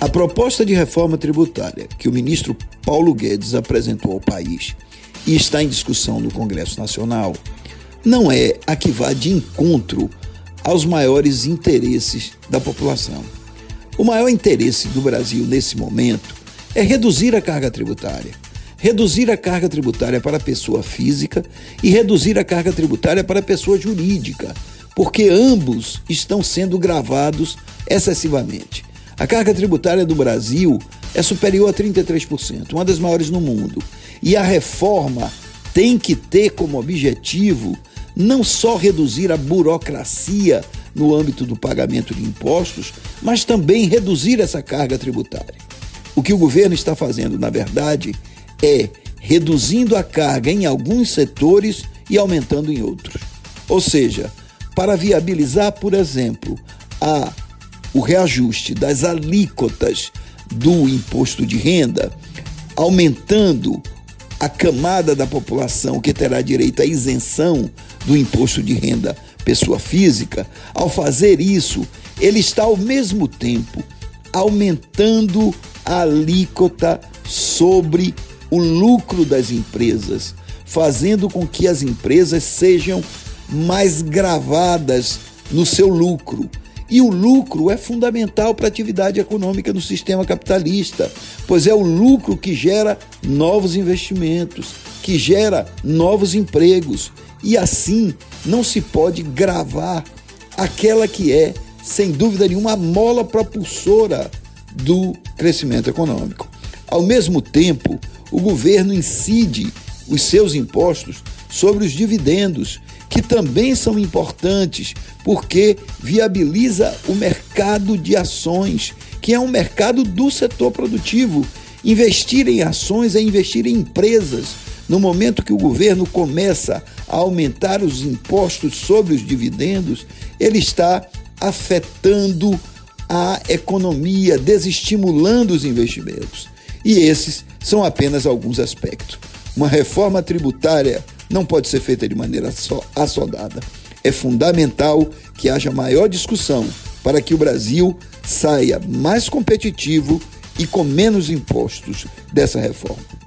A proposta de reforma tributária que o ministro Paulo Guedes apresentou ao país e está em discussão no Congresso Nacional não é a que vá de encontro aos maiores interesses da população. O maior interesse do Brasil nesse momento é reduzir a carga tributária. Reduzir a carga tributária para a pessoa física e reduzir a carga tributária para a pessoa jurídica, porque ambos estão sendo gravados excessivamente. A carga tributária do Brasil é superior a 33%, uma das maiores no mundo. E a reforma tem que ter como objetivo não só reduzir a burocracia no âmbito do pagamento de impostos, mas também reduzir essa carga tributária. O que o governo está fazendo, na verdade, é reduzindo a carga em alguns setores e aumentando em outros. Ou seja, para viabilizar, por exemplo, a o reajuste das alíquotas do imposto de renda, aumentando a camada da população que terá direito à isenção do imposto de renda pessoa física, ao fazer isso, ele está ao mesmo tempo aumentando a alíquota sobre o lucro das empresas, fazendo com que as empresas sejam mais gravadas no seu lucro. E o lucro é fundamental para a atividade econômica no sistema capitalista, pois é o lucro que gera novos investimentos, que gera novos empregos. E assim não se pode gravar aquela que é, sem dúvida nenhuma, a mola propulsora do crescimento econômico. Ao mesmo tempo, o governo incide os seus impostos sobre os dividendos, que também são importantes, porque viabiliza o mercado de ações, que é um mercado do setor produtivo. Investir em ações é investir em empresas. No momento que o governo começa a aumentar os impostos sobre os dividendos, ele está afetando a economia, desestimulando os investimentos. E esses são apenas alguns aspectos. Uma reforma tributária não pode ser feita de maneira só assodada. É fundamental que haja maior discussão para que o Brasil saia mais competitivo e com menos impostos dessa reforma.